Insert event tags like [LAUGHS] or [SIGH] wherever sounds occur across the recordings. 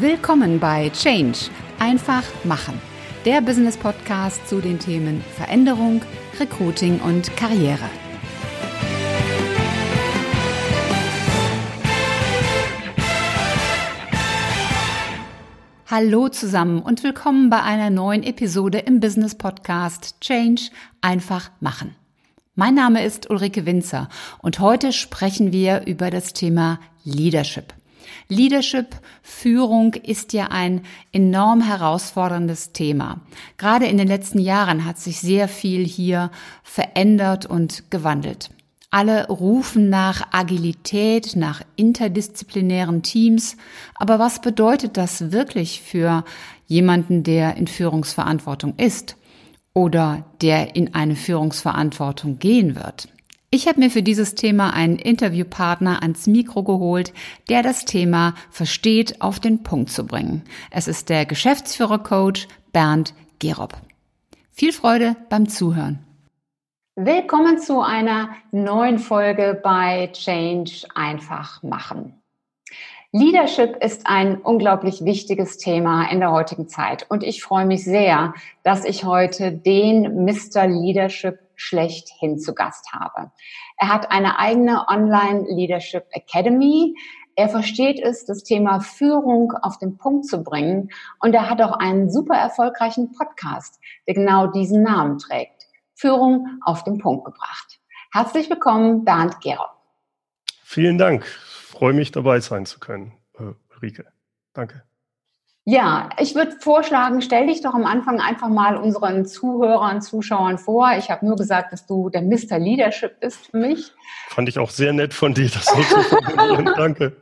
Willkommen bei Change. Einfach machen. Der Business Podcast zu den Themen Veränderung, Recruiting und Karriere. Hallo zusammen und willkommen bei einer neuen Episode im Business Podcast Change einfach machen. Mein Name ist Ulrike Winzer und heute sprechen wir über das Thema Leadership. Leadership, Führung ist ja ein enorm herausforderndes Thema. Gerade in den letzten Jahren hat sich sehr viel hier verändert und gewandelt. Alle rufen nach Agilität, nach interdisziplinären Teams. Aber was bedeutet das wirklich für jemanden, der in Führungsverantwortung ist oder der in eine Führungsverantwortung gehen wird? Ich habe mir für dieses Thema einen Interviewpartner ans Mikro geholt, der das Thema versteht, auf den Punkt zu bringen. Es ist der Geschäftsführer-Coach Bernd Gerob. Viel Freude beim Zuhören. Willkommen zu einer neuen Folge bei Change einfach machen. Leadership ist ein unglaublich wichtiges Thema in der heutigen Zeit und ich freue mich sehr, dass ich heute den Mr. Leadership schlechthin zu Gast habe. Er hat eine eigene Online Leadership Academy. Er versteht es, das Thema Führung auf den Punkt zu bringen. Und er hat auch einen super erfolgreichen Podcast, der genau diesen Namen trägt. Führung auf den Punkt gebracht. Herzlich willkommen, Bernd Gerob. Vielen Dank. Freue mich, dabei sein zu können, äh, Rike. Danke. Ja, ich würde vorschlagen, stell dich doch am Anfang einfach mal unseren Zuhörern, Zuschauern vor. Ich habe nur gesagt, dass du der Mr. Leadership bist für mich. Fand ich auch sehr nett von dir, das so zu formulieren. [LAUGHS] Danke.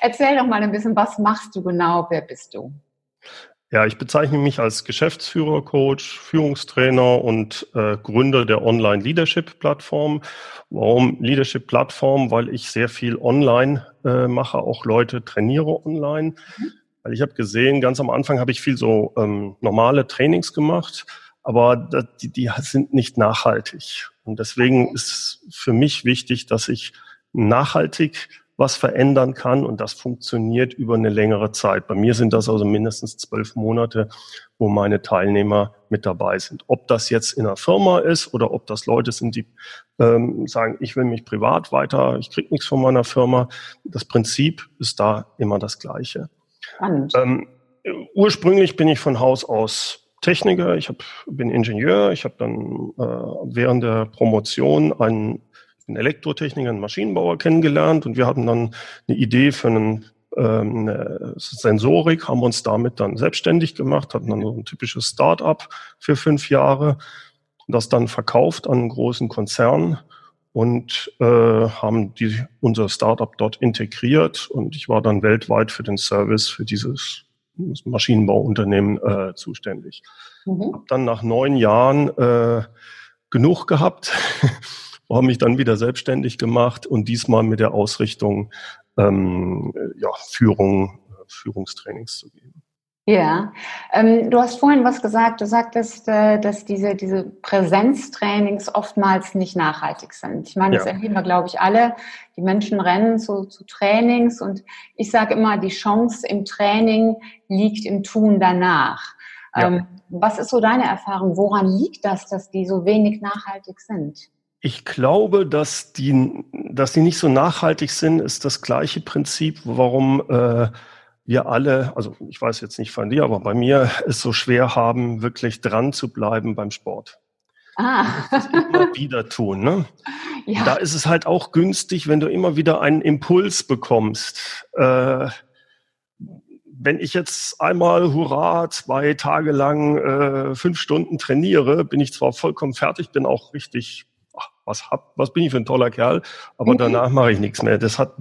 Erzähl doch mal ein bisschen, was machst du genau? Wer bist du? Ja, ich bezeichne mich als Geschäftsführer, Coach, Führungstrainer und äh, Gründer der Online-Leadership-Plattform. Warum Leadership-Plattform? Weil ich sehr viel online äh, mache, auch Leute trainiere online. Mhm. Weil ich habe gesehen, ganz am Anfang habe ich viel so ähm, normale Trainings gemacht, aber die, die sind nicht nachhaltig. Und deswegen ist für mich wichtig, dass ich nachhaltig was verändern kann und das funktioniert über eine längere Zeit. Bei mir sind das also mindestens zwölf Monate, wo meine Teilnehmer mit dabei sind. Ob das jetzt in einer Firma ist oder ob das Leute sind, die ähm, sagen, ich will mich privat weiter, ich krieg nichts von meiner Firma. Das Prinzip ist da immer das gleiche. Spannend. Ähm, ursprünglich bin ich von Haus aus Techniker, ich hab, bin Ingenieur, ich habe dann äh, während der Promotion einen, einen Elektrotechniker, einen Maschinenbauer kennengelernt und wir hatten dann eine Idee für einen ähm, Sensorik, haben uns damit dann selbstständig gemacht, hatten dann so ein typisches Start-up für fünf Jahre, das dann verkauft an einen großen Konzern und äh, haben die, unser Startup dort integriert und ich war dann weltweit für den Service für dieses Maschinenbauunternehmen äh, zuständig. Mhm. Hab dann nach neun Jahren äh, genug gehabt, [LAUGHS] habe mich dann wieder selbstständig gemacht und diesmal mit der Ausrichtung ähm, ja, Führung, Führungstrainings zu geben. Ja, ähm, du hast vorhin was gesagt. Du sagtest, äh, dass diese, diese Präsenztrainings oftmals nicht nachhaltig sind. Ich meine, das ja. erleben wir, glaube ich, alle. Die Menschen rennen zu, zu Trainings und ich sage immer, die Chance im Training liegt im Tun danach. Ja. Ähm, was ist so deine Erfahrung? Woran liegt das, dass die so wenig nachhaltig sind? Ich glaube, dass die, dass die nicht so nachhaltig sind, ist das gleiche Prinzip, warum äh, wir alle, also ich weiß jetzt nicht von dir, aber bei mir es so schwer haben, wirklich dran zu bleiben beim Sport. Ah. Das immer [LAUGHS] wieder tun. Ne? Ja. Da ist es halt auch günstig, wenn du immer wieder einen Impuls bekommst. Äh, wenn ich jetzt einmal, hurra, zwei Tage lang äh, fünf Stunden trainiere, bin ich zwar vollkommen fertig, bin auch richtig, ach, was hab, was bin ich für ein toller Kerl, aber mhm. danach mache ich nichts mehr. Das hat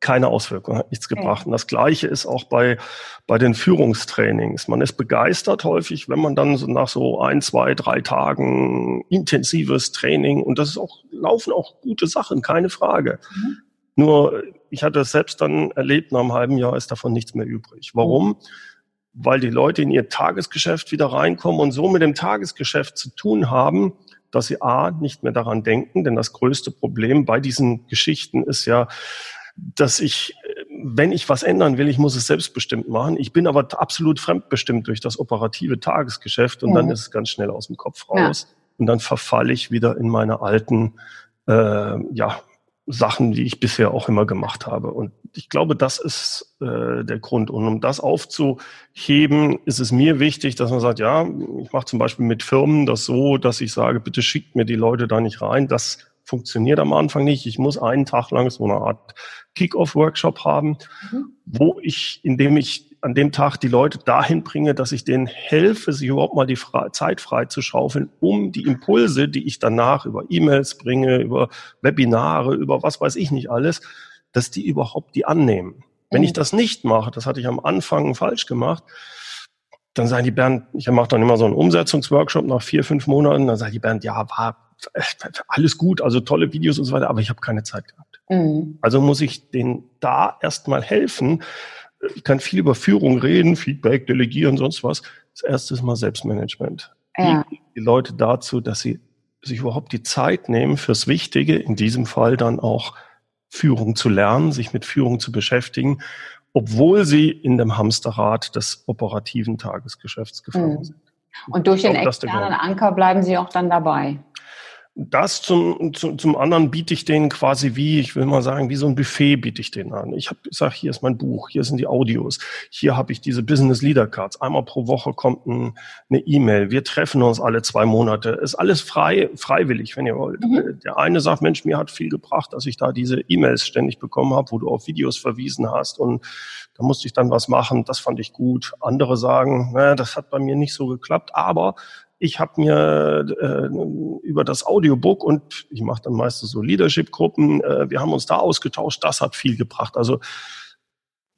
keine Auswirkung, hat nichts gebracht. Und das Gleiche ist auch bei, bei den Führungstrainings. Man ist begeistert häufig, wenn man dann so nach so ein, zwei, drei Tagen intensives Training und das ist auch, laufen auch gute Sachen, keine Frage. Mhm. Nur, ich hatte es selbst dann erlebt, nach einem halben Jahr ist davon nichts mehr übrig. Warum? Mhm. Weil die Leute in ihr Tagesgeschäft wieder reinkommen und so mit dem Tagesgeschäft zu tun haben, dass sie A, nicht mehr daran denken, denn das größte Problem bei diesen Geschichten ist ja, dass ich wenn ich was ändern will, ich muss es selbstbestimmt machen. Ich bin aber absolut fremdbestimmt durch das operative Tagesgeschäft und mhm. dann ist es ganz schnell aus dem Kopf raus. Ja. Und dann verfalle ich wieder in meine alten äh, ja, Sachen, die ich bisher auch immer gemacht habe. Und ich glaube, das ist äh, der Grund. Und um das aufzuheben, ist es mir wichtig, dass man sagt, ja, ich mache zum Beispiel mit Firmen das so, dass ich sage, bitte schickt mir die Leute da nicht rein. Das funktioniert am Anfang nicht. Ich muss einen Tag lang so eine Art Kick-Off-Workshop haben, mhm. wo ich, indem ich an dem Tag die Leute dahin bringe, dass ich denen helfe, sich überhaupt mal die Fre Zeit frei zu schaufeln, um die Impulse, die ich danach über E-Mails bringe, über Webinare, über was weiß ich nicht alles, dass die überhaupt die annehmen. Wenn ich mhm. das nicht mache, das hatte ich am Anfang falsch gemacht, dann sagen die Bernd, ich mache dann immer so einen Umsetzungsworkshop nach vier, fünf Monaten, dann sagt die Bernd, ja, war alles gut, also tolle Videos und so weiter, aber ich habe keine Zeit gehabt. Mhm. Also muss ich denen da erstmal helfen. Ich kann viel über Führung reden, Feedback, Delegieren, sonst was. Das erste ist mal Selbstmanagement. Ja. Die, Leute dazu, dass sie sich überhaupt die Zeit nehmen fürs Wichtige, in diesem Fall dann auch Führung zu lernen, sich mit Führung zu beschäftigen, obwohl sie in dem Hamsterrad des operativen Tagesgeschäfts gefangen mhm. sind. Und durch den externen Anker bleiben sie auch dann dabei das zum, zum, zum anderen biete ich denen quasi wie, ich will mal sagen, wie so ein Buffet biete ich denen an. Ich habe gesagt, hier ist mein Buch, hier sind die Audios, hier habe ich diese Business Leader Cards. Einmal pro Woche kommt ein, eine E-Mail. Wir treffen uns alle zwei Monate. Ist alles frei, freiwillig, wenn ihr wollt. Mhm. Der eine sagt, Mensch, mir hat viel gebracht, dass ich da diese E-Mails ständig bekommen habe, wo du auf Videos verwiesen hast und da musste ich dann was machen. Das fand ich gut. Andere sagen, naja, das hat bei mir nicht so geklappt, aber ich habe mir äh, über das Audiobook und ich mache dann meistens so Leadership-Gruppen, äh, wir haben uns da ausgetauscht, das hat viel gebracht. Also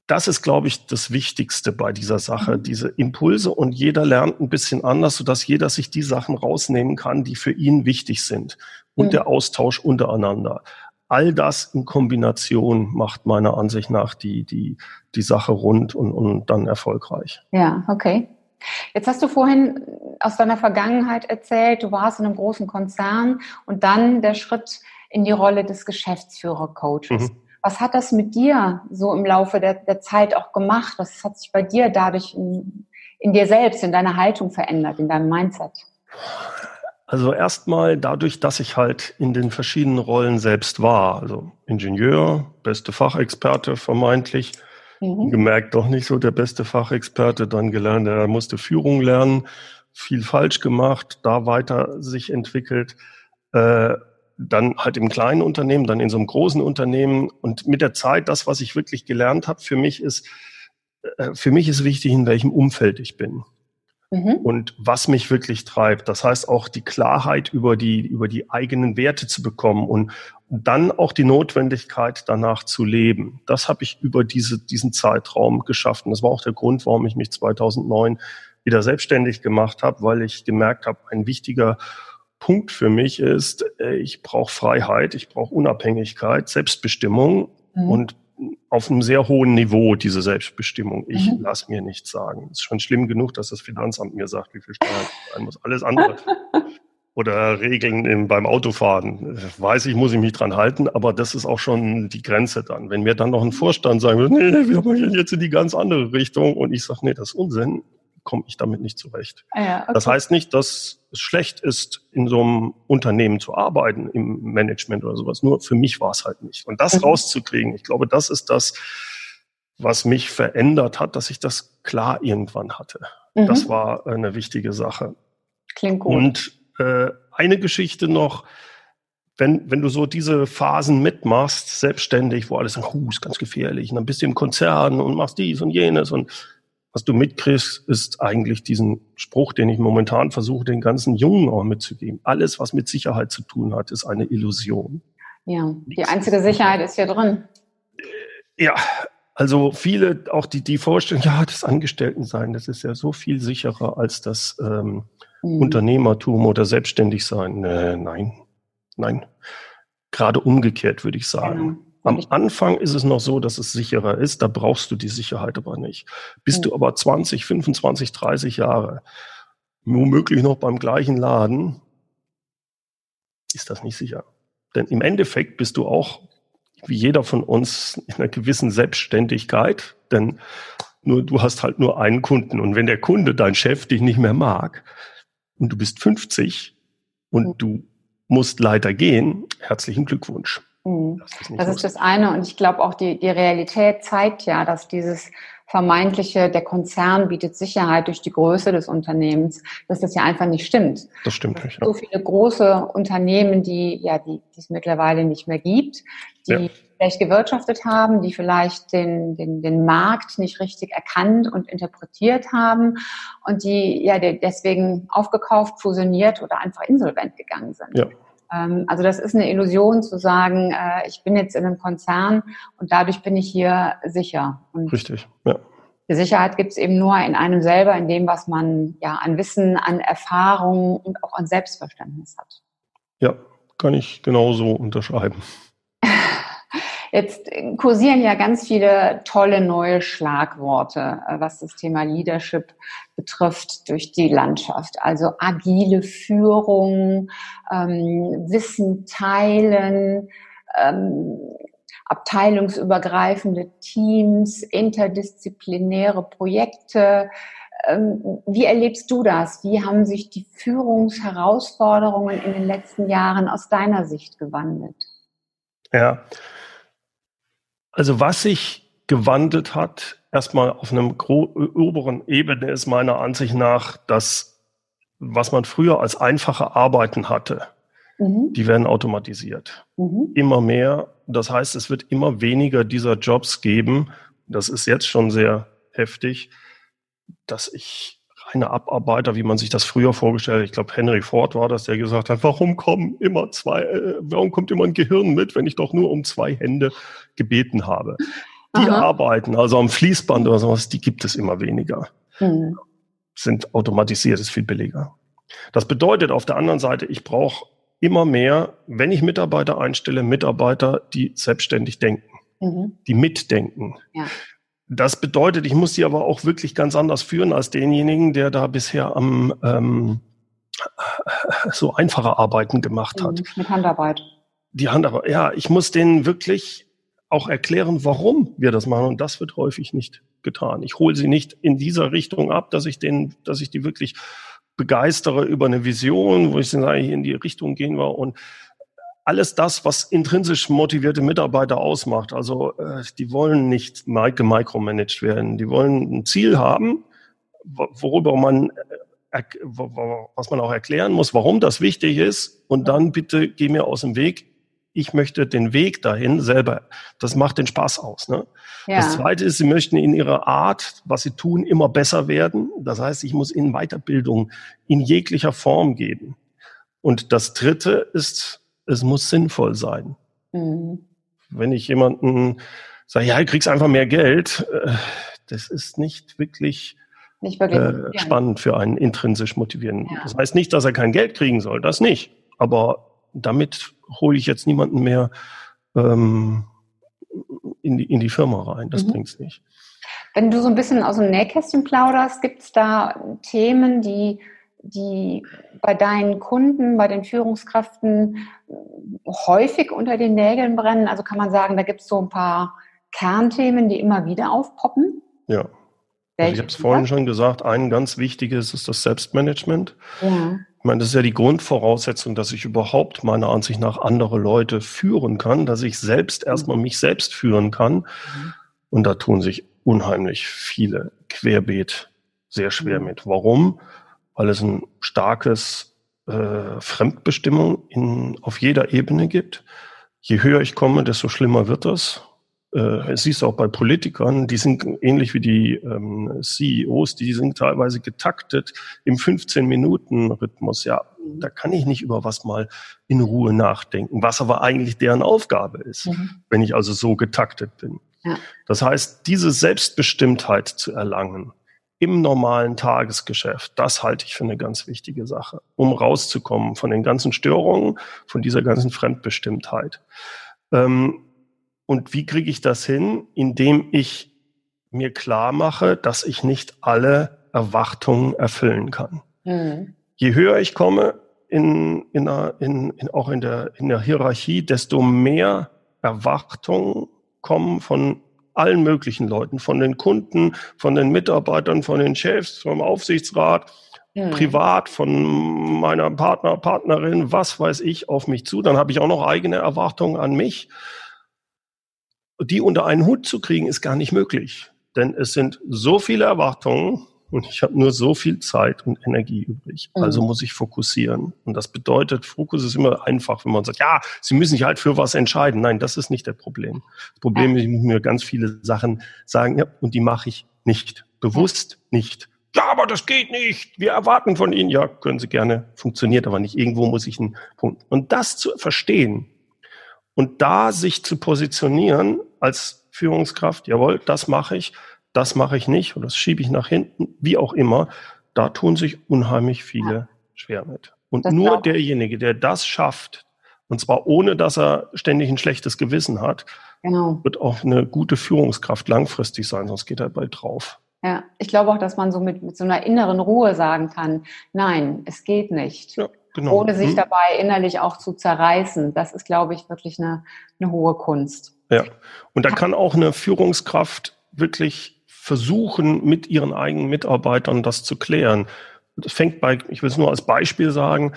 das ist, glaube ich, das Wichtigste bei dieser Sache, mhm. diese Impulse und jeder lernt ein bisschen anders, sodass jeder sich die Sachen rausnehmen kann, die für ihn wichtig sind und mhm. der Austausch untereinander. All das in Kombination macht meiner Ansicht nach die, die, die Sache rund und, und dann erfolgreich. Ja, okay. Jetzt hast du vorhin aus deiner Vergangenheit erzählt, du warst in einem großen Konzern und dann der Schritt in die Rolle des Geschäftsführer-Coaches. Mhm. Was hat das mit dir so im Laufe der, der, Zeit auch gemacht? Was hat sich bei dir dadurch in, in dir selbst, in deiner Haltung verändert, in deinem Mindset? Also erstmal dadurch, dass ich halt in den verschiedenen Rollen selbst war. Also Ingenieur, beste Fachexperte vermeintlich, Mhm. Gemerkt, doch nicht so der beste Fachexperte, dann gelernt, er musste Führung lernen, viel falsch gemacht, da weiter sich entwickelt, äh, dann halt im kleinen Unternehmen, dann in so einem großen Unternehmen und mit der Zeit, das, was ich wirklich gelernt habe, für mich ist, äh, für mich ist wichtig, in welchem Umfeld ich bin mhm. und was mich wirklich treibt. Das heißt auch die Klarheit über die, über die eigenen Werte zu bekommen und dann auch die Notwendigkeit danach zu leben. Das habe ich über diese, diesen Zeitraum geschafft. Und das war auch der Grund, warum ich mich 2009 wieder selbstständig gemacht habe, weil ich gemerkt habe, ein wichtiger Punkt für mich ist, äh, ich brauche Freiheit, ich brauche Unabhängigkeit, Selbstbestimmung mhm. und auf einem sehr hohen Niveau, diese Selbstbestimmung. Ich mhm. lasse mir nichts sagen. Es ist schon schlimm genug, dass das Finanzamt mir sagt, wie viel Steuern sein muss. Alles andere. [LAUGHS] Oder Regeln im, beim Autofahren. Weiß ich, muss ich mich dran halten, aber das ist auch schon die Grenze dann. Wenn mir dann noch ein Vorstand sagen würde, nee, wir machen jetzt in die ganz andere Richtung und ich sage, nee, das ist Unsinn, komme ich damit nicht zurecht. Ah ja, okay. Das heißt nicht, dass es schlecht ist, in so einem Unternehmen zu arbeiten, im Management oder sowas. Nur für mich war es halt nicht. Und das mhm. rauszukriegen, ich glaube, das ist das, was mich verändert hat, dass ich das klar irgendwann hatte. Mhm. Das war eine wichtige Sache. Klingt gut. Und äh, eine Geschichte noch, wenn, wenn du so diese Phasen mitmachst, selbstständig, wo alles sagt, huh, ist ganz gefährlich, und dann bist du im Konzern und machst dies und jenes und was du mitkriegst, ist eigentlich diesen Spruch, den ich momentan versuche, den ganzen Jungen auch mitzugeben. Alles, was mit Sicherheit zu tun hat, ist eine Illusion. Ja, die einzige Sicherheit ist ja drin. Ja, also viele, auch die, die Vorstellung, ja, das Angestelltensein, das ist ja so viel sicherer als das ähm, mhm. Unternehmertum oder Selbstständigsein. Äh, nein, nein. Gerade umgekehrt, würde ich sagen. Genau. Am Anfang ist es noch so, dass es sicherer ist, da brauchst du die Sicherheit aber nicht. Bist du aber 20, 25, 30 Jahre, womöglich noch beim gleichen Laden, ist das nicht sicher. Denn im Endeffekt bist du auch wie jeder von uns in einer gewissen Selbstständigkeit, denn nur du hast halt nur einen Kunden und wenn der Kunde, dein Chef, dich nicht mehr mag und du bist 50 und mhm. du musst leider gehen, herzlichen Glückwunsch. Mhm. Das, ist, das, ist das eine und ich glaube auch die, die Realität zeigt ja, dass dieses vermeintliche, der Konzern bietet Sicherheit durch die Größe des Unternehmens, dass das ja einfach nicht stimmt. Das stimmt nicht. Ja. So viele große Unternehmen, die ja, die, die es mittlerweile nicht mehr gibt, die ja. vielleicht gewirtschaftet haben, die vielleicht den, den, den Markt nicht richtig erkannt und interpretiert haben und die ja deswegen aufgekauft, fusioniert oder einfach insolvent gegangen sind. Ja. Ähm, also das ist eine Illusion zu sagen, äh, ich bin jetzt in einem Konzern und dadurch bin ich hier sicher. Und Richtig, ja. Die Sicherheit gibt es eben nur in einem selber, in dem, was man ja an Wissen, an Erfahrung und auch an Selbstverständnis hat. Ja, kann ich genauso unterschreiben. Jetzt kursieren ja ganz viele tolle neue Schlagworte, äh, was das Thema Leadership betrifft, durch die Landschaft. Also agile Führung, ähm, Wissen teilen, ähm, abteilungsübergreifende Teams, interdisziplinäre Projekte. Ähm, wie erlebst du das? Wie haben sich die Führungsherausforderungen in den letzten Jahren aus deiner Sicht gewandelt? Ja, also was sich gewandelt hat, erstmal auf einem oberen Ebene ist meiner Ansicht nach, dass was man früher als einfache Arbeiten hatte, mhm. die werden automatisiert. Mhm. Immer mehr. Das heißt, es wird immer weniger dieser Jobs geben. Das ist jetzt schon sehr heftig, dass ich reine Abarbeiter, wie man sich das früher vorgestellt hat. Ich glaube, Henry Ford war das, der gesagt hat, warum kommen immer zwei, äh, warum kommt immer ein Gehirn mit, wenn ich doch nur um zwei Hände gebeten habe? Die Aha. arbeiten, also am Fließband oder sowas, die gibt es immer weniger. Mhm. Sind automatisiert, ist viel billiger. Das bedeutet auf der anderen Seite, ich brauche immer mehr, wenn ich Mitarbeiter einstelle, Mitarbeiter, die selbstständig denken, mhm. die mitdenken. Ja. Das bedeutet, ich muss sie aber auch wirklich ganz anders führen als denjenigen, der da bisher am ähm, [LAUGHS] so einfache Arbeiten gemacht hat. Mhm, mit Handarbeit. Die Handarbeit, ja, ich muss denen wirklich auch erklären, warum wir das machen. Und das wird häufig nicht getan. Ich hole sie nicht in dieser Richtung ab, dass ich denen, dass ich die wirklich begeistere über eine Vision, wo ich sage, in die Richtung gehen wir und alles das, was intrinsisch motivierte Mitarbeiter ausmacht. Also äh, die wollen nicht gemicromanaged werden. Die wollen ein Ziel haben, worüber man äh, was man auch erklären muss, warum das wichtig ist. Und dann bitte geh mir aus dem Weg. Ich möchte den Weg dahin selber. Das macht den Spaß aus. Ne? Ja. Das Zweite ist, sie möchten in ihrer Art, was sie tun, immer besser werden. Das heißt, ich muss ihnen Weiterbildung in jeglicher Form geben. Und das Dritte ist es muss sinnvoll sein. Mhm. Wenn ich jemanden sage, ja, du kriegst einfach mehr Geld, äh, das ist nicht wirklich, nicht wirklich äh, spannend für einen intrinsisch motivierenden. Ja. Das heißt nicht, dass er kein Geld kriegen soll, das nicht. Aber damit hole ich jetzt niemanden mehr ähm, in, die, in die Firma rein. Das mhm. bringt's nicht. Wenn du so ein bisschen aus dem Nähkästchen plauderst, gibt es da Themen, die die bei deinen Kunden, bei den Führungskräften häufig unter den Nägeln brennen? Also kann man sagen, da gibt es so ein paar Kernthemen, die immer wieder aufpoppen? Ja. Also ich habe es vorhin schon gesagt, ein ganz wichtiges ist das Selbstmanagement. Ja. Ich meine, das ist ja die Grundvoraussetzung, dass ich überhaupt meiner Ansicht nach andere Leute führen kann, dass ich selbst erstmal mich selbst führen kann. Mhm. Und da tun sich unheimlich viele querbeet sehr schwer mhm. mit. Warum? Weil es ein starkes äh, Fremdbestimmung in, auf jeder Ebene gibt. Je höher ich komme, desto schlimmer wird das. Äh, es siehst auch bei Politikern, die sind ähnlich wie die ähm, CEOs, die sind teilweise getaktet im 15-Minuten-Rhythmus. Ja, da kann ich nicht über was mal in Ruhe nachdenken, was aber eigentlich deren Aufgabe ist, mhm. wenn ich also so getaktet bin. Ja. Das heißt, diese Selbstbestimmtheit zu erlangen, im normalen Tagesgeschäft, das halte ich für eine ganz wichtige Sache, um rauszukommen von den ganzen Störungen, von dieser ganzen Fremdbestimmtheit. Ähm, und wie kriege ich das hin? Indem ich mir klar mache, dass ich nicht alle Erwartungen erfüllen kann. Mhm. Je höher ich komme, in, in, in, in, auch in der, in der Hierarchie, desto mehr Erwartungen kommen von allen möglichen Leuten, von den Kunden, von den Mitarbeitern, von den Chefs, vom Aufsichtsrat, mhm. privat, von meiner Partner, Partnerin, was weiß ich, auf mich zu. Dann habe ich auch noch eigene Erwartungen an mich. Die unter einen Hut zu kriegen, ist gar nicht möglich. Denn es sind so viele Erwartungen, und ich habe nur so viel Zeit und Energie übrig. Mhm. Also muss ich fokussieren. Und das bedeutet, Fokus ist immer einfach, wenn man sagt, ja, Sie müssen sich halt für was entscheiden. Nein, das ist nicht der Problem. Das Problem ist, ich muss mir ganz viele Sachen sagen, ja, und die mache ich nicht. Bewusst nicht. Ja, aber das geht nicht. Wir erwarten von Ihnen. Ja, können Sie gerne. Funktioniert aber nicht. Irgendwo muss ich einen Punkt. Und das zu verstehen und da sich zu positionieren als Führungskraft, jawohl, das mache ich das mache ich nicht oder das schiebe ich nach hinten, wie auch immer, da tun sich unheimlich viele ja. schwer mit. Und das nur derjenige, der das schafft, und zwar ohne, dass er ständig ein schlechtes Gewissen hat, genau. wird auch eine gute Führungskraft langfristig sein, sonst geht er bald drauf. Ja, ich glaube auch, dass man so mit, mit so einer inneren Ruhe sagen kann, nein, es geht nicht. Ja, genau. Ohne sich hm. dabei innerlich auch zu zerreißen. Das ist, glaube ich, wirklich eine, eine hohe Kunst. Ja, und da kann auch eine Führungskraft wirklich versuchen, mit ihren eigenen Mitarbeitern das zu klären. Das fängt bei, ich will es nur als Beispiel sagen,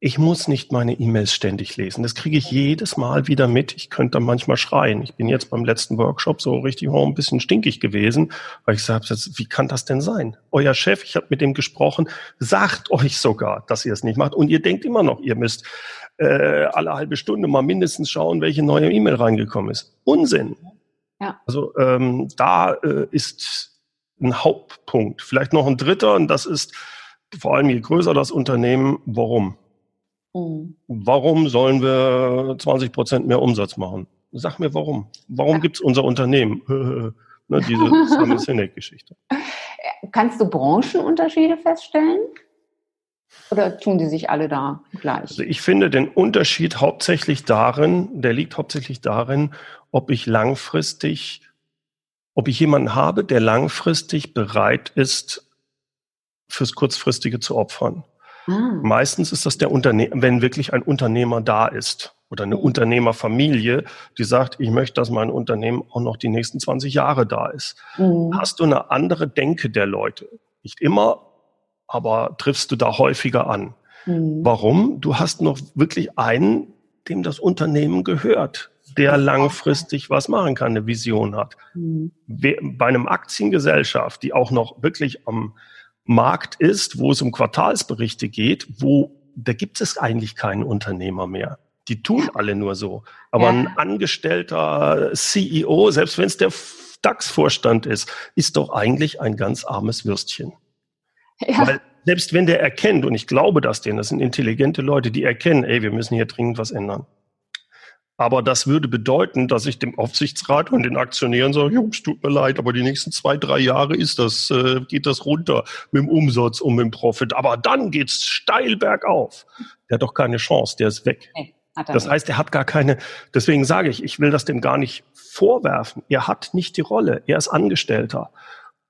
ich muss nicht meine E-Mails ständig lesen. Das kriege ich jedes Mal wieder mit. Ich könnte manchmal schreien. Ich bin jetzt beim letzten Workshop so richtig ein bisschen stinkig gewesen, weil ich sage, wie kann das denn sein? Euer Chef, ich habe mit dem gesprochen, sagt euch sogar, dass ihr es nicht macht. Und ihr denkt immer noch, ihr müsst äh, alle halbe Stunde mal mindestens schauen, welche neue E-Mail reingekommen ist. Unsinn. Ja. Also ähm, da äh, ist ein Hauptpunkt. Vielleicht noch ein dritter, und das ist vor allem je größer das Unternehmen, warum? Mhm. Warum sollen wir 20 Prozent mehr Umsatz machen? Sag mir warum. Warum ja. gibt es unser Unternehmen? [LAUGHS] ne, diese [LAUGHS] Simon Sinek-Geschichte. Kannst du Branchenunterschiede feststellen? Oder tun die sich alle da gleich? Also ich finde den Unterschied hauptsächlich darin, der liegt hauptsächlich darin, ob ich langfristig, ob ich jemanden habe, der langfristig bereit ist, fürs Kurzfristige zu opfern. Ah. Meistens ist das der Unternehmer, wenn wirklich ein Unternehmer da ist oder eine mhm. Unternehmerfamilie, die sagt, ich möchte, dass mein Unternehmen auch noch die nächsten 20 Jahre da ist. Mhm. Hast du eine andere Denke der Leute? Nicht immer, aber triffst du da häufiger an. Mhm. Warum? Du hast noch wirklich einen, dem das Unternehmen gehört, der langfristig was machen kann, eine Vision hat. Mhm. Bei einem Aktiengesellschaft, die auch noch wirklich am Markt ist, wo es um Quartalsberichte geht, wo da gibt es eigentlich keinen Unternehmer mehr. Die tun alle nur so. Aber ja. ein angestellter CEO, selbst wenn es der DAX-Vorstand ist, ist doch eigentlich ein ganz armes Würstchen. Ja. Weil selbst wenn der erkennt, und ich glaube das denen, das sind intelligente Leute, die erkennen, ey, wir müssen hier dringend was ändern. Aber das würde bedeuten, dass ich dem Aufsichtsrat und den Aktionären sage, Jungs, tut mir leid, aber die nächsten zwei, drei Jahre ist das, äh, geht das runter mit dem Umsatz und mit dem Profit. Aber dann geht's steil bergauf. Der hat doch keine Chance, der ist weg. Nee, das heißt, er hat gar keine, deswegen sage ich, ich will das dem gar nicht vorwerfen. Er hat nicht die Rolle. Er ist Angestellter.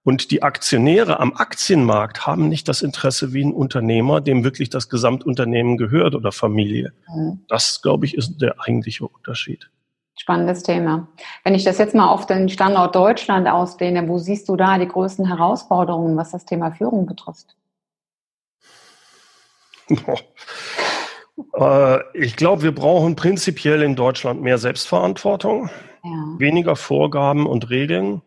Und die Aktionäre am Aktienmarkt haben nicht das Interesse wie ein Unternehmer, dem wirklich das Gesamtunternehmen gehört oder Familie. Mhm. Das, glaube ich, ist der eigentliche Unterschied. Spannendes Thema. Wenn ich das jetzt mal auf den Standort Deutschland ausdehne, wo siehst du da die größten Herausforderungen, was das Thema Führung betrifft? Äh, ich glaube, wir brauchen prinzipiell in Deutschland mehr Selbstverantwortung, ja. weniger Vorgaben und Regeln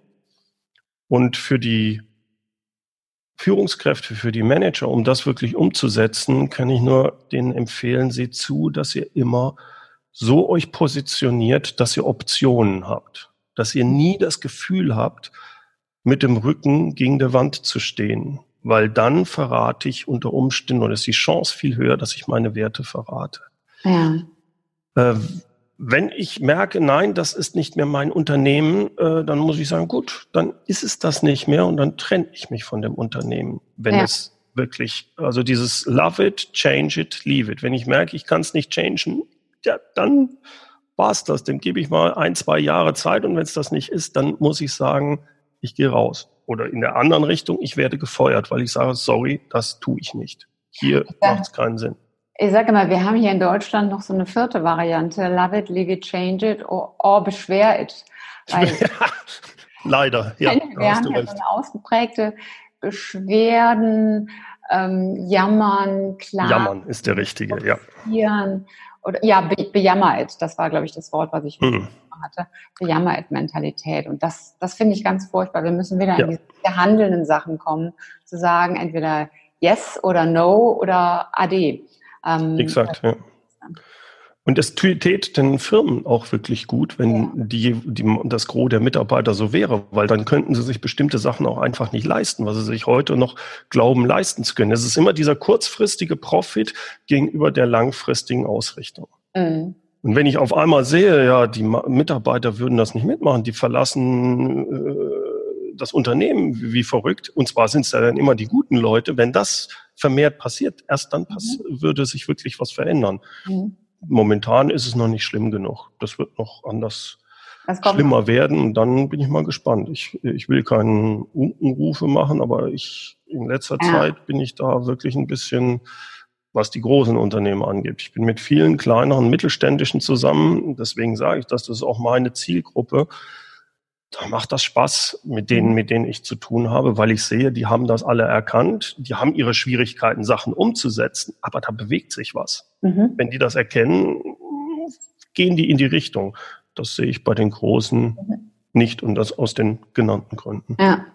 und für die Führungskräfte, für die Manager, um das wirklich umzusetzen, kann ich nur denen empfehlen, seht zu, dass ihr immer so euch positioniert, dass ihr Optionen habt, dass ihr nie das Gefühl habt, mit dem Rücken gegen der Wand zu stehen, weil dann verrate ich unter Umständen oder ist die Chance viel höher, dass ich meine Werte verrate. Ja. Äh, wenn ich merke, nein, das ist nicht mehr mein Unternehmen, äh, dann muss ich sagen, gut, dann ist es das nicht mehr und dann trenne ich mich von dem Unternehmen, wenn ja. es wirklich, also dieses Love it, change it, leave it. Wenn ich merke, ich kann es nicht changen, ja, dann war's das. Dem gebe ich mal ein, zwei Jahre Zeit und wenn es das nicht ist, dann muss ich sagen, ich gehe raus. Oder in der anderen Richtung, ich werde gefeuert, weil ich sage, sorry, das tue ich nicht. Hier macht es keinen Sinn Ich sage immer, wir haben hier in Deutschland noch so eine vierte Variante. Love it, leave it, change it or, or beschwer it. Weil [LAUGHS] Leider, [LAUGHS] ja. Wir haben ja so eine ausgeprägte Beschwerden, ähm, Jammern, klar. Jammern ist der richtige, ja. Oder, ja, be bejammert, das war, glaube ich, das Wort, was ich mhm. hatte. Bejammert-Mentalität. Und das, das finde ich ganz furchtbar. Wir müssen wieder ja. in diese handelnden Sachen kommen, zu sagen, entweder yes oder no oder ade. Ähm, Exakt, ja. Und es tät den Firmen auch wirklich gut, wenn die, die, das Gros der Mitarbeiter so wäre, weil dann könnten sie sich bestimmte Sachen auch einfach nicht leisten, was sie sich heute noch glauben leisten zu können. Es ist immer dieser kurzfristige Profit gegenüber der langfristigen Ausrichtung. Mhm. Und wenn ich auf einmal sehe, ja, die Mitarbeiter würden das nicht mitmachen, die verlassen äh, das Unternehmen wie, wie verrückt, und zwar sind es ja dann immer die guten Leute, wenn das vermehrt passiert, erst dann pass mhm. würde sich wirklich was verändern. Mhm momentan ist es noch nicht schlimm genug. Das wird noch anders schlimmer noch. werden und dann bin ich mal gespannt. Ich, ich will keinen Unkenrufe machen, aber ich in letzter ja. Zeit bin ich da wirklich ein bisschen, was die großen Unternehmen angeht. Ich bin mit vielen kleineren Mittelständischen zusammen, deswegen sage ich, dass das ist auch meine Zielgruppe da macht das Spaß mit denen, mhm. mit denen ich zu tun habe, weil ich sehe, die haben das alle erkannt, die haben ihre Schwierigkeiten, Sachen umzusetzen, aber da bewegt sich was. Mhm. Wenn die das erkennen, gehen die in die Richtung. Das sehe ich bei den Großen mhm. nicht und das aus den genannten Gründen. Ja.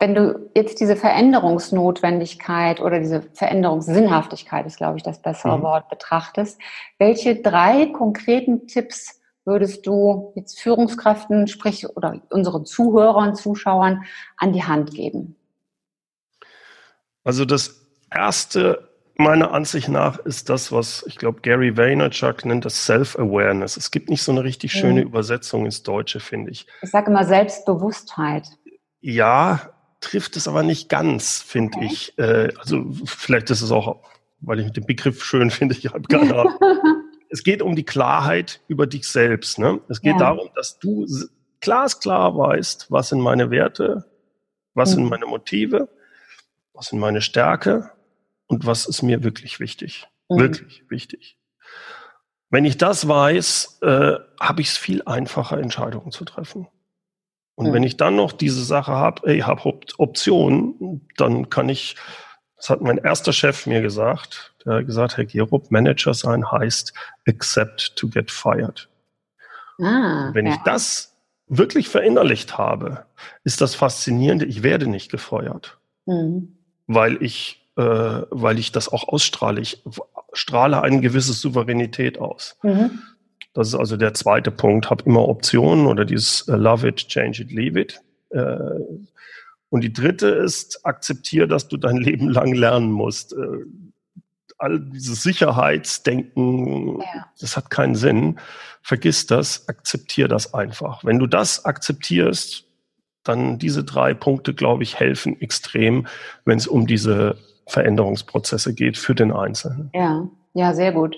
Wenn du jetzt diese Veränderungsnotwendigkeit oder diese Veränderungssinnhaftigkeit ist, glaube ich, das bessere mhm. Wort betrachtest, welche drei konkreten Tipps würdest du jetzt Führungskräften, sprich oder unseren Zuhörern, Zuschauern an die Hand geben? Also das erste meiner Ansicht nach ist das, was ich glaube Gary Vaynerchuk nennt, das Self-Awareness. Es gibt nicht so eine richtig schöne mhm. Übersetzung ins Deutsche, finde ich. Ich sage immer Selbstbewusstheit. Ja, trifft es aber nicht ganz, finde okay. ich. Äh, also vielleicht ist es auch, weil ich den Begriff schön finde, ich habe keine Ahnung. [LAUGHS] es geht um die Klarheit über dich selbst. Ne? Es geht ja. darum, dass du glasklar weißt, was sind meine Werte, was mhm. sind meine Motive, was sind meine Stärke und was ist mir wirklich wichtig. Mhm. Wirklich wichtig. Wenn ich das weiß, äh, habe ich es viel einfacher, Entscheidungen zu treffen. Und mhm. wenn ich dann noch diese Sache habe, ich habe Optionen, dann kann ich das hat mein erster Chef mir gesagt. Der hat gesagt, Herr Gerob, Manager sein heißt accept to get fired. Ah, Wenn ja. ich das wirklich verinnerlicht habe, ist das Faszinierende, ich werde nicht gefeuert. Mhm. Weil ich, äh, weil ich das auch ausstrahle. Ich strahle eine gewisse Souveränität aus. Mhm. Das ist also der zweite Punkt. Hab immer Optionen oder dieses uh, Love it, change it, leave it. Äh, und die dritte ist, akzeptiere, dass du dein [LAUGHS] Leben lang lernen musst. Äh, all dieses Sicherheitsdenken, ja. das hat keinen Sinn. Vergiss das, akzeptiere das einfach. Wenn du das akzeptierst, dann diese drei Punkte, glaube ich, helfen extrem, wenn es um diese Veränderungsprozesse geht für den Einzelnen. Ja, ja, sehr gut.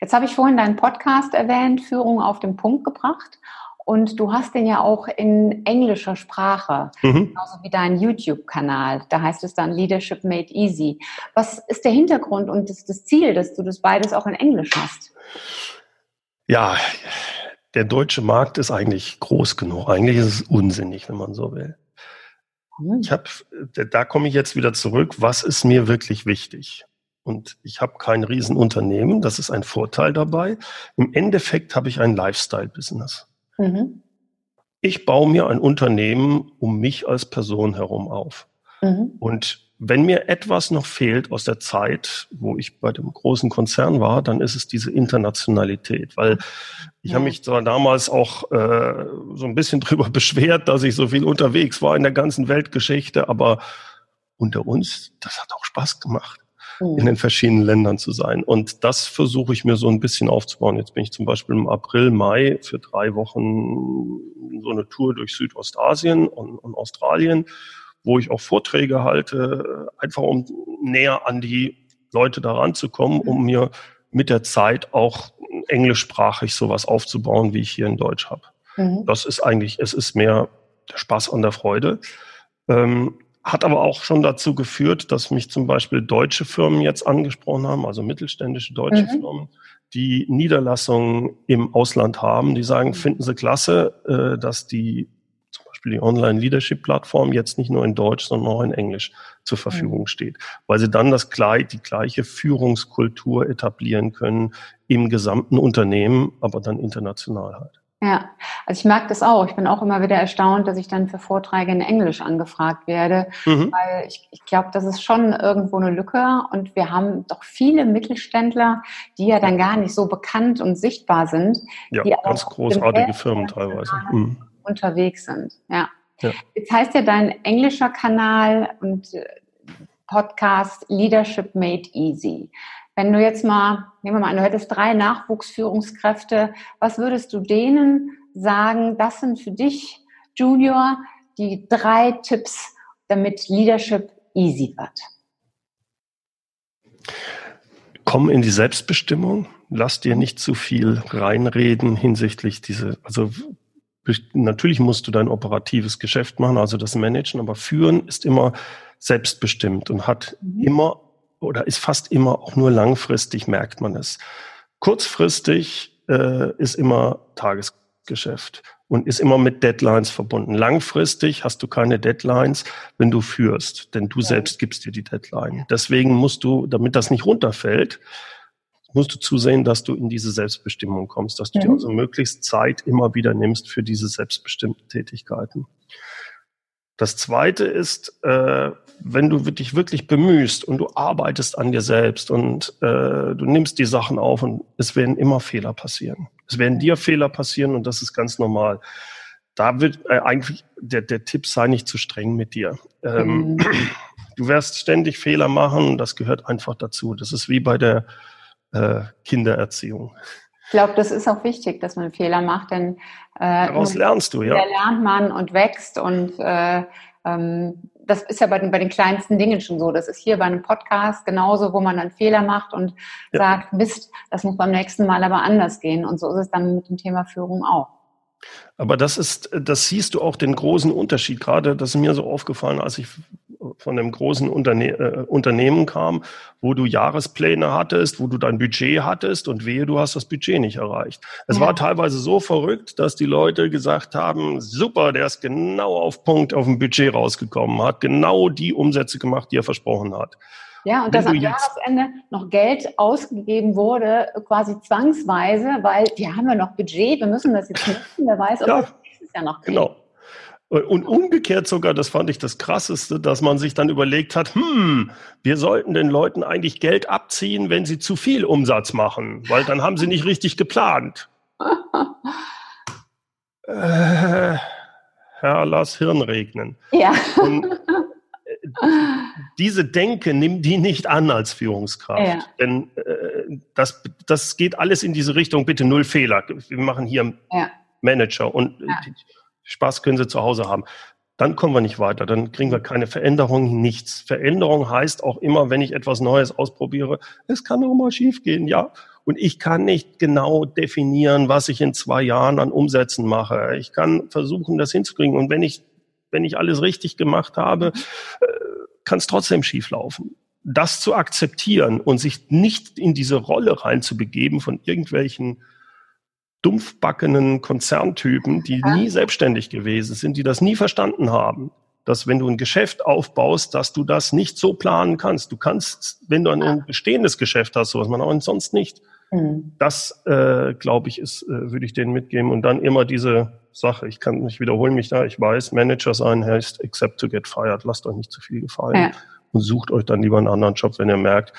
Jetzt habe ich vorhin deinen Podcast erwähnt, Führung auf den Punkt gebracht. Und du hast den ja auch in englischer Sprache, mhm. genauso wie dein YouTube-Kanal. Da heißt es dann Leadership Made Easy. Was ist der Hintergrund und das, das Ziel, dass du das beides auch in Englisch hast? Ja, der deutsche Markt ist eigentlich groß genug. Eigentlich ist es unsinnig, wenn man so will. Hm. Ich habe, da komme ich jetzt wieder zurück. Was ist mir wirklich wichtig? Und ich habe kein Riesenunternehmen. Das ist ein Vorteil dabei. Im Endeffekt habe ich ein Lifestyle-Business. Mhm. Ich baue mir ein Unternehmen um mich als Person herum auf. Mhm. Und wenn mir etwas noch fehlt aus der Zeit, wo ich bei dem großen Konzern war, dann ist es diese Internationalität, weil ich ja. habe mich zwar damals auch äh, so ein bisschen [LAUGHS] drüber beschwert, dass ich so viel unterwegs war in der ganzen Weltgeschichte, aber unter uns, das hat auch Spaß gemacht mhm. in den verschiedenen Ländern zu sein. Und das versuche ich mir so ein bisschen aufzubauen. Jetzt bin ich zum Beispiel im April, Mai für drei Wochen so eine Tour durch Südostasien und, und Australien, wo ich auch Vorträge halte, einfach um näher an die Leute da ranzukommen, um mir mit der Zeit auch englischsprachig sowas aufzubauen, wie ich hier in Deutsch habe. Mhm. Das ist eigentlich, es ist mehr der Spaß an der Freude. Ähm, hat aber auch schon dazu geführt, dass mich zum Beispiel deutsche Firmen jetzt angesprochen haben, also mittelständische deutsche mhm. Firmen, die Niederlassungen im Ausland haben, die sagen, mhm. finden sie klasse, äh, dass die zum Beispiel die Online-Leadership-Plattform jetzt nicht nur in Deutsch, sondern auch in Englisch zur Verfügung mhm. steht, weil sie dann das die gleiche Führungskultur etablieren können im gesamten Unternehmen, aber dann international halt. Ja, also ich merke das auch. Ich bin auch immer wieder erstaunt, dass ich dann für Vorträge in Englisch angefragt werde, mhm. weil ich, ich glaube, das ist schon irgendwo eine Lücke und wir haben doch viele Mittelständler, die ja dann gar nicht so bekannt und sichtbar sind. Ja, die ganz großartige Firmen teilweise. Mhm. Unterwegs sind, ja. ja. Jetzt heißt ja dein englischer Kanal und äh, Podcast Leadership Made Easy. Wenn du jetzt mal, nehmen wir mal an, du hättest drei Nachwuchsführungskräfte, was würdest du denen sagen, das sind für dich, Junior, die drei Tipps, damit Leadership easy wird? Komm in die Selbstbestimmung, lass dir nicht zu viel reinreden hinsichtlich diese, also natürlich musst du dein operatives Geschäft machen, also das Managen, aber führen ist immer selbstbestimmt und hat mhm. immer oder ist fast immer auch nur langfristig, merkt man es. Kurzfristig äh, ist immer Tagesgeschäft und ist immer mit Deadlines verbunden. Langfristig hast du keine Deadlines, wenn du führst, denn du ja. selbst gibst dir die Deadline. Deswegen musst du, damit das nicht runterfällt, musst du zusehen, dass du in diese Selbstbestimmung kommst, dass du mhm. dir also möglichst Zeit immer wieder nimmst für diese selbstbestimmten Tätigkeiten. Das zweite ist, äh, wenn du dich wirklich bemühst und du arbeitest an dir selbst und äh, du nimmst die Sachen auf und es werden immer Fehler passieren. Es werden dir Fehler passieren und das ist ganz normal. Da wird äh, eigentlich der, der Tipp sei nicht zu streng mit dir. Ähm, mhm. Du wirst ständig Fehler machen, das gehört einfach dazu. Das ist wie bei der äh, Kindererziehung. Ich glaube, das ist auch wichtig, dass man Fehler macht, denn äh, daraus lernst du, ja. lernt man und wächst und äh, ähm, das ist ja bei den, bei den kleinsten Dingen schon so. Das ist hier bei einem Podcast genauso, wo man dann Fehler macht und ja. sagt, Mist, das muss beim nächsten Mal aber anders gehen. Und so ist es dann mit dem Thema Führung auch. Aber das ist, das siehst du auch den großen Unterschied. Gerade, das ist mir so aufgefallen, als ich von einem großen Unterne äh, Unternehmen kam, wo du Jahrespläne hattest, wo du dein Budget hattest und wehe, du hast das Budget nicht erreicht. Es ja. war teilweise so verrückt, dass die Leute gesagt haben, super, der ist genau auf Punkt auf dem Budget rausgekommen, hat genau die Umsätze gemacht, die er versprochen hat. Ja, und dass am Jahresende noch Geld ausgegeben wurde, quasi zwangsweise, weil wir haben ja noch Budget, wir müssen das jetzt nutzen, wer weiß, ob ja, das nächstes Jahr noch kriegen. Genau. Und umgekehrt sogar, das fand ich das Krasseste, dass man sich dann überlegt hat, hm, wir sollten den Leuten eigentlich Geld abziehen, wenn sie zu viel Umsatz machen, weil dann haben sie nicht richtig geplant. [LAUGHS] äh, Herr, lass Hirn regnen. Ja. Und diese Denke nimm die nicht an als Führungskraft. Ja. Denn äh, das, das geht alles in diese Richtung, bitte null Fehler. Wir machen hier ja. Manager und ja. Spaß können sie zu Hause haben. Dann kommen wir nicht weiter, dann kriegen wir keine Veränderung, nichts. Veränderung heißt auch immer, wenn ich etwas Neues ausprobiere, es kann auch mal schiefgehen, ja. Und ich kann nicht genau definieren, was ich in zwei Jahren an Umsätzen mache. Ich kann versuchen, das hinzukriegen. Und wenn ich wenn ich alles richtig gemacht habe, äh, kann es trotzdem schieflaufen. Das zu akzeptieren und sich nicht in diese Rolle reinzubegeben von irgendwelchen dumpfbackenen Konzerntypen, die nie selbstständig gewesen sind, die das nie verstanden haben, dass wenn du ein Geschäft aufbaust, dass du das nicht so planen kannst. Du kannst, wenn du ein bestehendes Geschäft hast, sowas man auch sonst nicht. Mhm. Das, äh, glaube ich, ist, äh, würde ich denen mitgeben. Und dann immer diese Sache. Ich kann, ich wiederhole mich da. Ich weiß, Manager sein heißt accept to get fired. Lasst euch nicht zu viel gefallen ja. und sucht euch dann lieber einen anderen Job, wenn ihr merkt,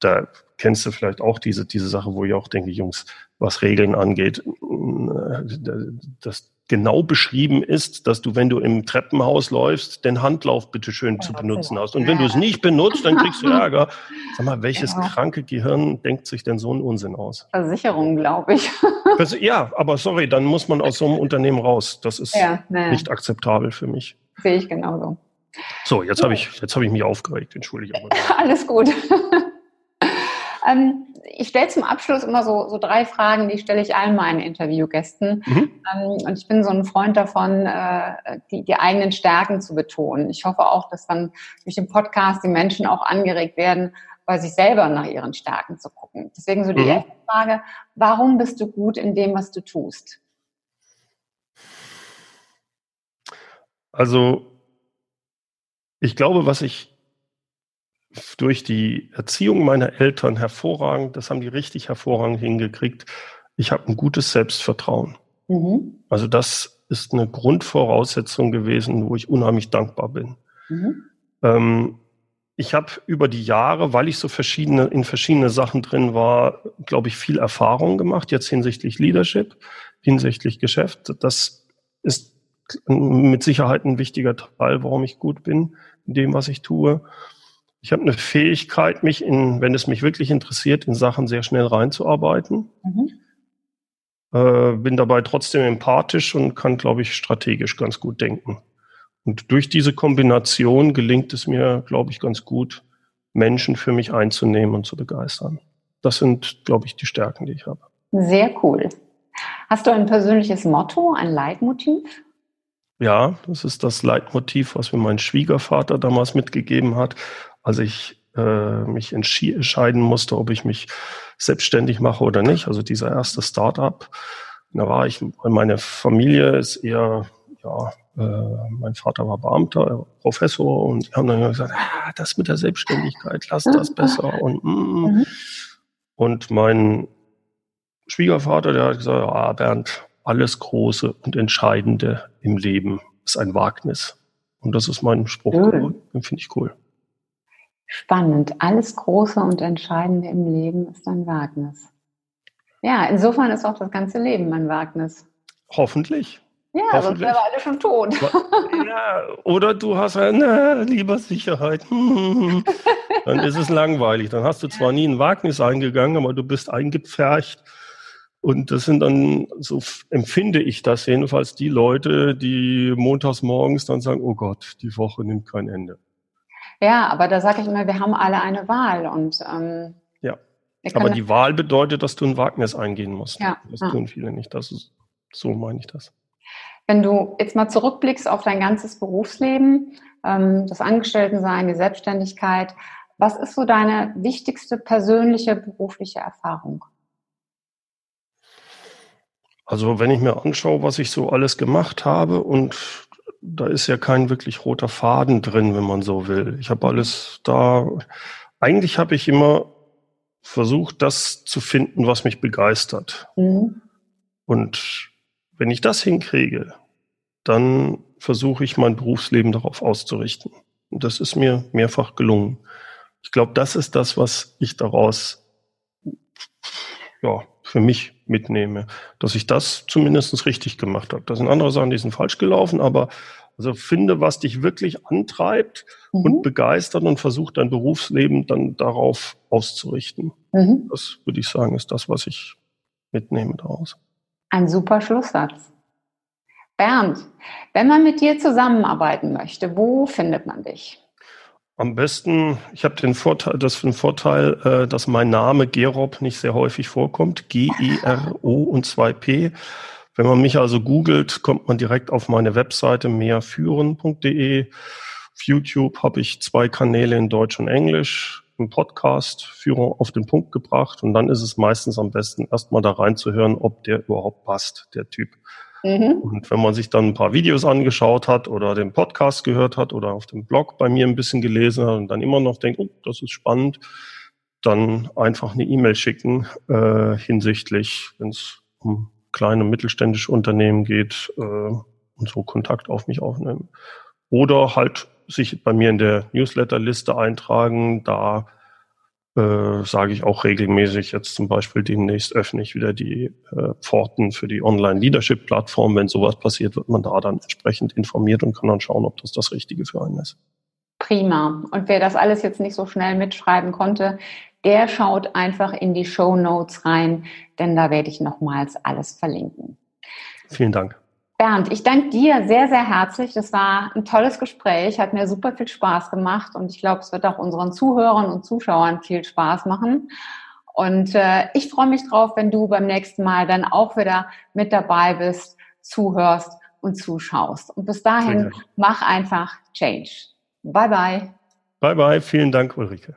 da kennst du vielleicht auch diese, diese Sache, wo ich auch denke, Jungs, was Regeln angeht, das genau beschrieben ist, dass du, wenn du im Treppenhaus läufst, den Handlauf bitte schön ja, zu benutzen hast. Und wenn du es nicht benutzt, dann kriegst du [LAUGHS] Ärger. Sag mal, welches ja. kranke Gehirn denkt sich denn so einen Unsinn aus? Versicherung, glaube ich. [LAUGHS] ja, aber sorry, dann muss man aus so einem Unternehmen raus. Das ist ja, nee. nicht akzeptabel für mich. Sehe ich genauso. So, jetzt habe ich, jetzt habe ich mich aufgeregt, entschuldige. [LAUGHS] Alles gut. Ähm, ich stelle zum Abschluss immer so, so drei Fragen, die stelle ich allen meinen Interviewgästen. Mhm. Ähm, und ich bin so ein Freund davon, äh, die, die eigenen Stärken zu betonen. Ich hoffe auch, dass dann durch den Podcast die Menschen auch angeregt werden, bei sich selber nach ihren Stärken zu gucken. Deswegen so die mhm. erste Frage, warum bist du gut in dem, was du tust? Also ich glaube, was ich durch die Erziehung meiner Eltern hervorragend, das haben die richtig hervorragend hingekriegt. Ich habe ein gutes Selbstvertrauen. Mhm. Also das ist eine Grundvoraussetzung gewesen, wo ich unheimlich dankbar bin. Mhm. Ähm, ich habe über die Jahre, weil ich so verschiedene, in verschiedene Sachen drin war, glaube ich, viel Erfahrung gemacht, jetzt hinsichtlich Leadership, hinsichtlich Geschäft. Das ist mit Sicherheit ein wichtiger Teil, warum ich gut bin in dem, was ich tue. Ich habe eine Fähigkeit, mich in, wenn es mich wirklich interessiert, in Sachen sehr schnell reinzuarbeiten. Mhm. Äh, bin dabei trotzdem empathisch und kann, glaube ich, strategisch ganz gut denken. Und durch diese Kombination gelingt es mir, glaube ich, ganz gut, Menschen für mich einzunehmen und zu begeistern. Das sind, glaube ich, die Stärken, die ich habe. Sehr cool. Hast du ein persönliches Motto, ein Leitmotiv? Ja, das ist das Leitmotiv, was mir mein Schwiegervater damals mitgegeben hat, als ich äh, mich entscheiden musste, ob ich mich selbstständig mache oder nicht. Also dieser erste Startup. Da war ich, meine Familie ist eher, ja, äh, mein Vater war Beamter, Professor und die haben dann gesagt, ah, das mit der Selbstständigkeit, lass das besser und mm. Mhm. und mein Schwiegervater, der hat gesagt, ah, Bernd, alles Große und Entscheidende im Leben ist ein Wagnis. Und das ist mein Spruch. Cool. Den finde ich cool. Spannend. Alles Große und Entscheidende im Leben ist ein Wagnis. Ja, insofern ist auch das ganze Leben ein Wagnis. Hoffentlich. Ja, Hoffentlich. sonst wären wir alle schon tot. Ja, oder du hast eine lieber Sicherheit. [LAUGHS] Dann ist es langweilig. Dann hast du zwar nie ein Wagnis eingegangen, aber du bist eingepfercht und das sind dann, so empfinde ich das jedenfalls, die Leute, die montags morgens dann sagen, oh Gott, die Woche nimmt kein Ende. Ja, aber da sage ich immer, wir haben alle eine Wahl und ähm, ja. Aber die Wahl bedeutet, dass du ein Wagnis eingehen musst. Ja. Das tun viele nicht. Das ist, so meine ich das. Wenn du jetzt mal zurückblickst auf dein ganzes Berufsleben, ähm, das Angestelltensein, die Selbstständigkeit, was ist so deine wichtigste persönliche berufliche Erfahrung? Also wenn ich mir anschaue, was ich so alles gemacht habe und da ist ja kein wirklich roter Faden drin, wenn man so will. Ich habe alles da. Eigentlich habe ich immer versucht, das zu finden, was mich begeistert. Mhm. Und wenn ich das hinkriege, dann versuche ich mein Berufsleben darauf auszurichten. Und das ist mir mehrfach gelungen. Ich glaube, das ist das, was ich daraus ja, für mich mitnehme, dass ich das zumindest richtig gemacht habe. Das sind andere Sachen, die sind falsch gelaufen, aber also finde, was dich wirklich antreibt mhm. und begeistert und versuch dein Berufsleben dann darauf auszurichten. Mhm. Das würde ich sagen, ist das, was ich mitnehme daraus. Ein super Schlusssatz. Bernd, wenn man mit dir zusammenarbeiten möchte, wo findet man dich? Am besten, ich habe den Vorteil, das für den Vorteil, äh, dass mein Name Gerob nicht sehr häufig vorkommt. G-E-R-O und 2P. Wenn man mich also googelt, kommt man direkt auf meine Webseite mehrführen.de. Auf YouTube habe ich zwei Kanäle in Deutsch und Englisch. Im Podcast Führung auf den Punkt gebracht. Und dann ist es meistens am besten, erstmal da reinzuhören, ob der überhaupt passt, der Typ. Mhm. Und wenn man sich dann ein paar Videos angeschaut hat oder den Podcast gehört hat oder auf dem Blog bei mir ein bisschen gelesen hat und dann immer noch denkt, oh, das ist spannend, dann einfach eine E-Mail schicken äh, hinsichtlich, wenn es um kleine mittelständische Unternehmen geht äh, und so Kontakt auf mich aufnehmen. Oder halt sich bei mir in der Newsletterliste eintragen, da äh, sage ich auch regelmäßig, jetzt zum Beispiel demnächst öffne ich wieder die äh, Pforten für die Online-Leadership-Plattform. Wenn sowas passiert, wird man da dann entsprechend informiert und kann dann schauen, ob das das Richtige für einen ist. Prima. Und wer das alles jetzt nicht so schnell mitschreiben konnte, der schaut einfach in die Show Notes rein, denn da werde ich nochmals alles verlinken. Vielen Dank. Bernd, ich danke dir sehr, sehr herzlich. Das war ein tolles Gespräch, hat mir super viel Spaß gemacht und ich glaube, es wird auch unseren Zuhörern und Zuschauern viel Spaß machen. Und äh, ich freue mich drauf, wenn du beim nächsten Mal dann auch wieder mit dabei bist, zuhörst und zuschaust. Und bis dahin, mach einfach Change. Bye bye. Bye bye. Vielen Dank, Ulrike.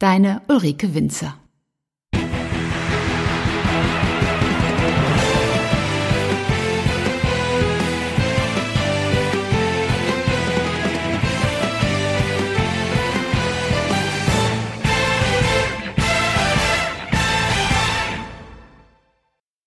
Deine Ulrike Winzer.